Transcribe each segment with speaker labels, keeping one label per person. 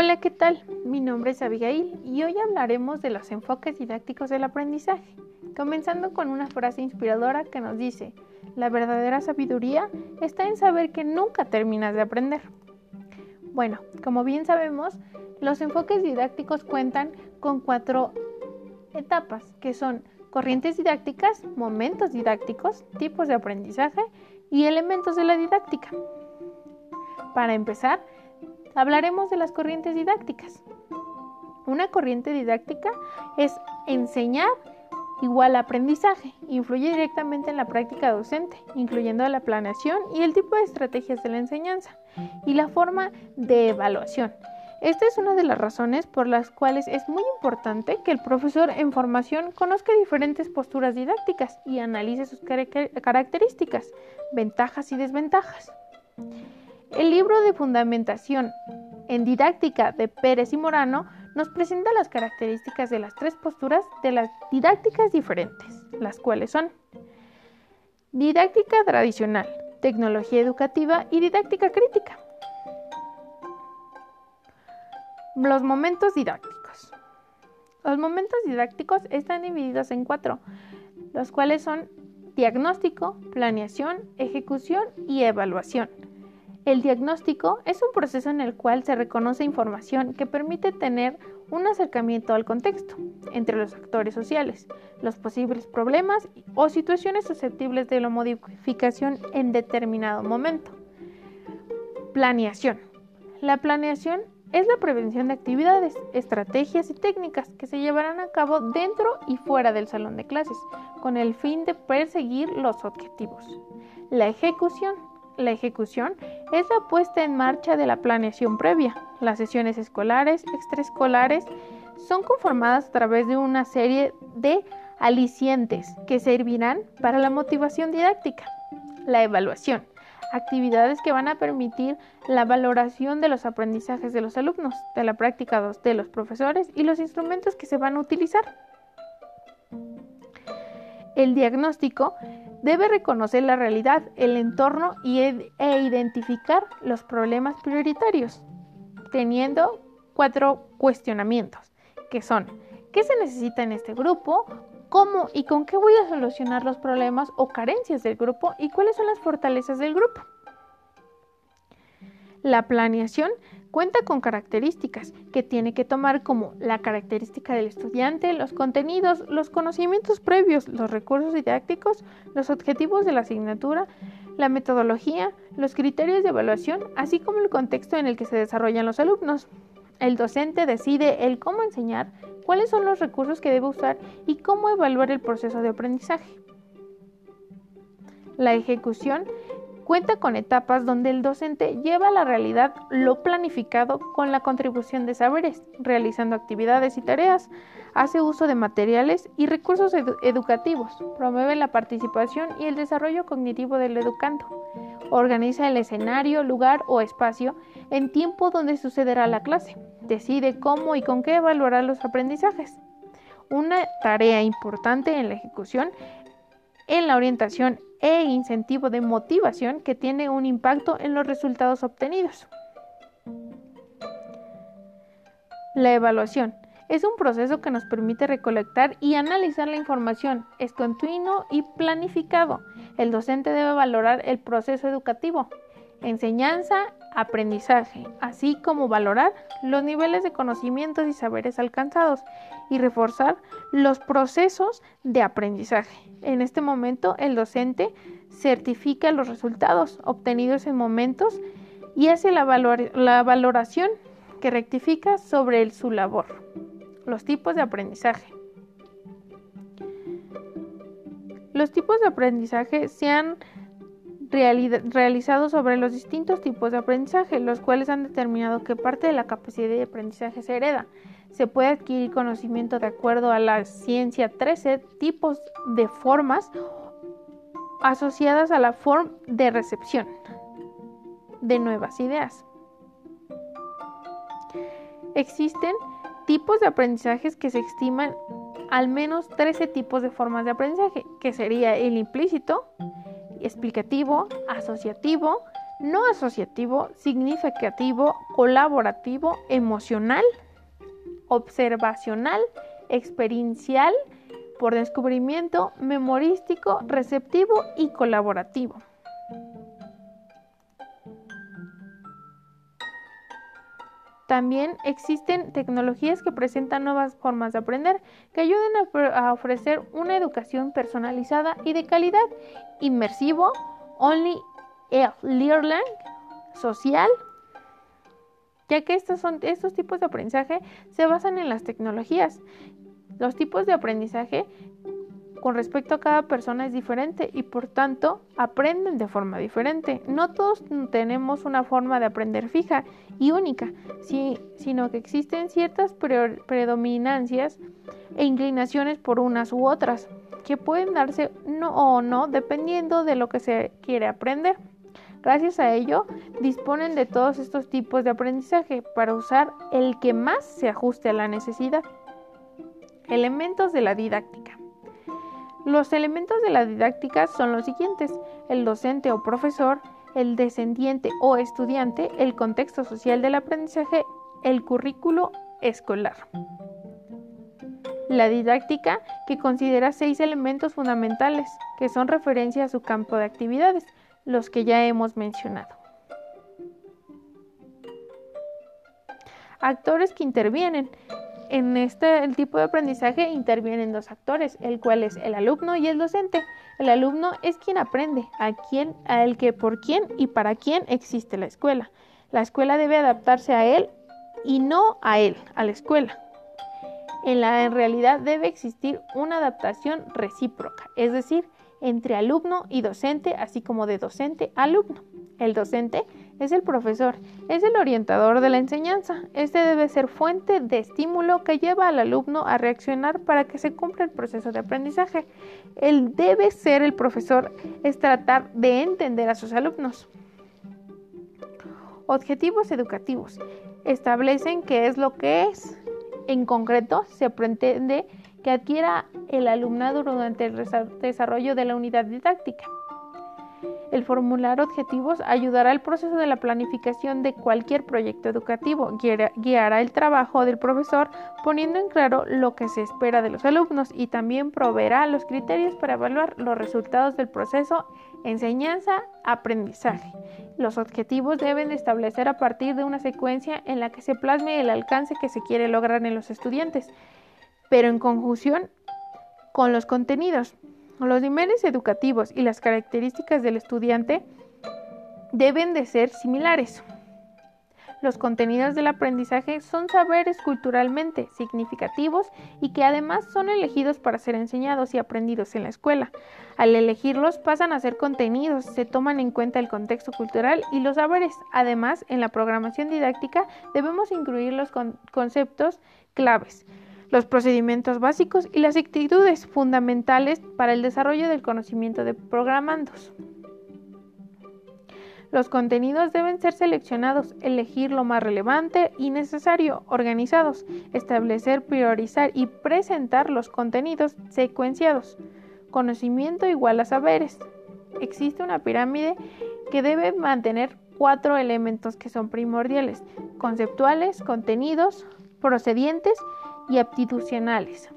Speaker 1: Hola, ¿qué tal? Mi nombre es Abigail y hoy hablaremos de los enfoques didácticos del aprendizaje, comenzando con una frase inspiradora que nos dice, la verdadera sabiduría está en saber que nunca terminas de aprender. Bueno, como bien sabemos, los enfoques didácticos cuentan con cuatro etapas, que son corrientes didácticas, momentos didácticos, tipos de aprendizaje y elementos de la didáctica. Para empezar, hablaremos de las corrientes didácticas. Una corriente didáctica es enseñar igual aprendizaje. Influye directamente en la práctica docente, incluyendo la planeación y el tipo de estrategias de la enseñanza y la forma de evaluación. Esta es una de las razones por las cuales es muy importante que el profesor en formación conozca diferentes posturas didácticas y analice sus características, ventajas y desventajas. El libro de fundamentación en didáctica de Pérez y Morano nos presenta las características de las tres posturas de las didácticas diferentes, las cuales son didáctica tradicional, tecnología educativa y didáctica crítica. Los momentos didácticos. Los momentos didácticos están divididos en cuatro, los cuales son diagnóstico, planeación, ejecución y evaluación. El diagnóstico es un proceso en el cual se reconoce información que permite tener un acercamiento al contexto entre los actores sociales, los posibles problemas o situaciones susceptibles de la modificación en determinado momento. Planeación. La planeación es la prevención de actividades, estrategias y técnicas que se llevarán a cabo dentro y fuera del salón de clases, con el fin de perseguir los objetivos. La ejecución la ejecución es la puesta en marcha de la planeación previa. Las sesiones escolares, extraescolares, son conformadas a través de una serie de alicientes que servirán para la motivación didáctica. La evaluación, actividades que van a permitir la valoración de los aprendizajes de los alumnos, de la práctica de los profesores y los instrumentos que se van a utilizar. El diagnóstico Debe reconocer la realidad, el entorno y e identificar los problemas prioritarios, teniendo cuatro cuestionamientos, que son, ¿qué se necesita en este grupo? ¿Cómo y con qué voy a solucionar los problemas o carencias del grupo? ¿Y cuáles son las fortalezas del grupo? La planeación cuenta con características que tiene que tomar como la característica del estudiante, los contenidos, los conocimientos previos, los recursos didácticos, los objetivos de la asignatura, la metodología, los criterios de evaluación, así como el contexto en el que se desarrollan los alumnos. El docente decide el cómo enseñar, cuáles son los recursos que debe usar y cómo evaluar el proceso de aprendizaje. La ejecución cuenta con etapas donde el docente lleva a la realidad lo planificado con la contribución de saberes, realizando actividades y tareas, hace uso de materiales y recursos educativos, promueve la participación y el desarrollo cognitivo del educando, organiza el escenario, lugar o espacio en tiempo donde sucederá la clase, decide cómo y con qué evaluará los aprendizajes. Una tarea importante en la ejecución en la orientación e incentivo de motivación que tiene un impacto en los resultados obtenidos. La evaluación es un proceso que nos permite recolectar y analizar la información. Es continuo y planificado. El docente debe valorar el proceso educativo, enseñanza, aprendizaje, así como valorar los niveles de conocimientos y saberes alcanzados y reforzar los procesos de aprendizaje. En este momento, el docente certifica los resultados obtenidos en momentos y hace la, valoración que rectifica sobre su labor. Los tipos de aprendizaje. Los tipos de aprendizaje se han realizado sobre los distintos tipos de aprendizaje, los cuales han determinado que parte de la capacidad de aprendizaje se hereda. Se puede adquirir conocimiento de acuerdo a la ciencia 13 tipos de formas asociadas a la forma de recepción de nuevas ideas. Existen tipos de aprendizajes que se estiman al menos 13 tipos de formas de aprendizaje, que sería el implícito, explicativo, asociativo, no asociativo, significativo, colaborativo, emocional, observacional, experiencial, por descubrimiento, memorístico, receptivo y colaborativo. También existen tecnologías que presentan nuevas formas de aprender que ayuden a, ofrecer una educación personalizada y de calidad, inmersivo, only learning, social, ya que estos, son, estos tipos de aprendizaje se basan en las tecnologías. Los tipos de aprendizaje con respecto a cada persona es diferente y por tanto aprenden de forma diferente. No todos tenemos una forma de aprender fija y única, sino que existen ciertas predominancias e inclinaciones por unas u otras, que pueden darse o no dependiendo de lo que se quiere aprender. Gracias a ello, disponen de todos estos tipos de aprendizaje para usar el que más se ajuste a la necesidad. Elementos de la didáctica. Los elementos de la didáctica son los siguientes, el docente o profesor, el descendiente o estudiante, el contexto social del aprendizaje, el currículo escolar. La didáctica, que considera seis elementos fundamentales, que son referencia a su campo de actividades, los que ya hemos mencionado. Actores que intervienen en este tipo de aprendizaje intervienen dos actores, el cual es el alumno y el docente. El alumno es quien aprende, a quién, a el que por quién y para quién existe la escuela. La escuela debe adaptarse a él y no a él, a la escuela. En la en realidad debe existir una adaptación recíproca, es decir, entre alumno y docente, así como de docente a alumno. El docente es el profesor, es el orientador de la enseñanza. Este debe ser fuente de estímulo que lleva al alumno a reaccionar para que se cumpla el proceso de aprendizaje. El debe ser el profesor es tratar de entender a sus alumnos. Objetivos educativos. Establecen qué es lo que es. En concreto, se pretende que adquiera el alumnado durante el desarrollo de la unidad didáctica. El formular objetivos ayudará al proceso de la planificación de cualquier proyecto educativo, guiará el trabajo del profesor poniendo en claro lo que se espera de los alumnos y también proveerá los criterios para evaluar los resultados del proceso enseñanza-aprendizaje. Los objetivos deben establecer a partir de una secuencia en la que se plasme el alcance que se quiere lograr en los estudiantes, pero en conjunción con los contenidos. Los niveles educativos y las características del estudiante deben de ser similares. Los contenidos del aprendizaje son saberes culturalmente significativos y que además son elegidos para ser enseñados y aprendidos en la escuela. Al elegirlos pasan a ser contenidos, se toman en cuenta el contexto cultural y los saberes. Además, en la programación didáctica debemos incluir los conceptos claves los procedimientos básicos y las actitudes fundamentales para el desarrollo del conocimiento de programandos. Los contenidos deben ser seleccionados, elegir lo más relevante y necesario, organizados, establecer, priorizar y presentar los contenidos secuenciados. Conocimiento igual a saberes. Existe una pirámide que debe mantener cuatro elementos que son primordiales, conceptuales, contenidos, procedientes y aptitudinales.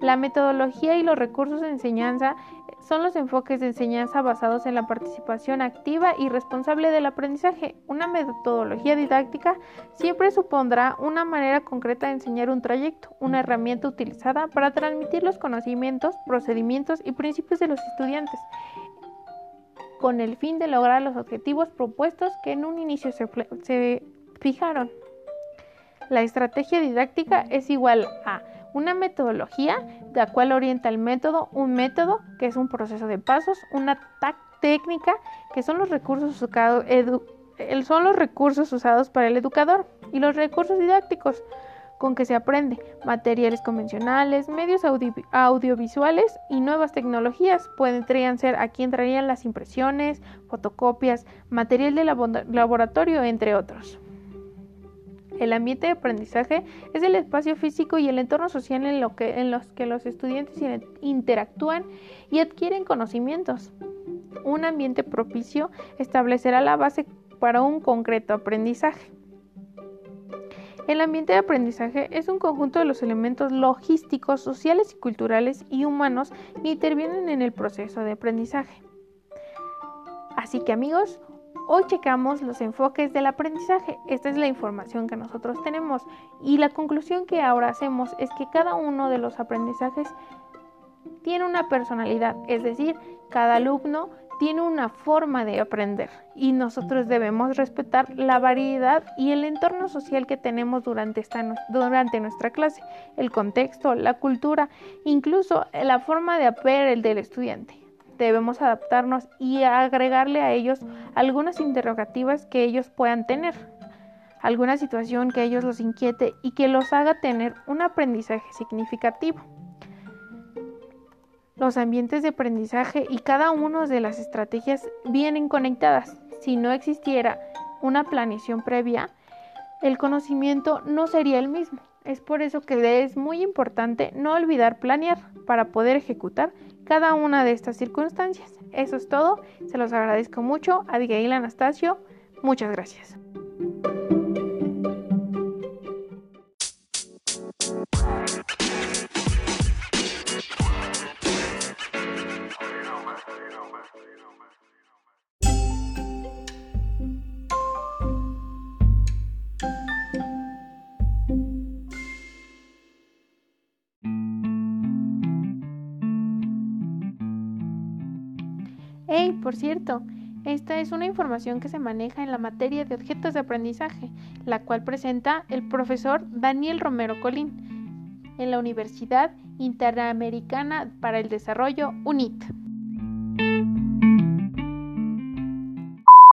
Speaker 1: La metodología y los recursos de enseñanza son los enfoques de enseñanza basados en la participación activa y responsable del aprendizaje. Una metodología didáctica siempre supondrá una manera concreta de enseñar un trayecto, una herramienta utilizada para transmitir los conocimientos, procedimientos y principios de los estudiantes, con el fin de lograr los objetivos propuestos que en un inicio se fijaron. La estrategia didáctica es igual a una metodología la cual orienta el método, un método que es un proceso de pasos, una técnica que son los recursos son los recursos usados para el educador y los recursos didácticos con que se aprende, materiales convencionales, medios audiovisuales y nuevas tecnologías. Podrían ser, aquí entrarían las impresiones, fotocopias, material de laboratorio, entre otros. El ambiente de aprendizaje es el espacio físico y el entorno social en, lo que, los que los estudiantes interactúan y adquieren conocimientos. un ambiente propicio establecerá la base para un concreto aprendizaje. El ambiente de aprendizaje es un conjunto de los elementos logísticos, sociales y culturales y humanos que intervienen en el proceso de aprendizaje. Así que amigos, hoy checamos los enfoques del aprendizaje. Esta es la información que nosotros tenemos y la conclusión que ahora hacemos es que cada uno de los aprendizajes tiene una personalidad, es decir, cada alumno tiene una forma de aprender y nosotros debemos respetar la variedad y el entorno social que tenemos durante, esta, durante nuestra clase, el contexto, la cultura, incluso la forma de el del estudiante. Debemos adaptarnos y agregarle a ellos algunas interrogativas que ellos puedan tener, alguna situación que ellos los inquiete y que los haga tener un aprendizaje significativo los ambientes de aprendizaje y cada una de las estrategias vienen conectadas. Si no existiera una planeación previa, el conocimiento no sería el mismo. Es por eso que es muy importante no olvidar planear para poder ejecutar cada una de estas circunstancias. Eso es todo. Se los agradezco mucho. Abigail Anastasio, muchas gracias. Hey, por cierto, esta es una información que se maneja en la materia de objetos de aprendizaje, la cual presenta el profesor Daniel Romero Colín en la Universidad Interamericana para el Desarrollo UNIT.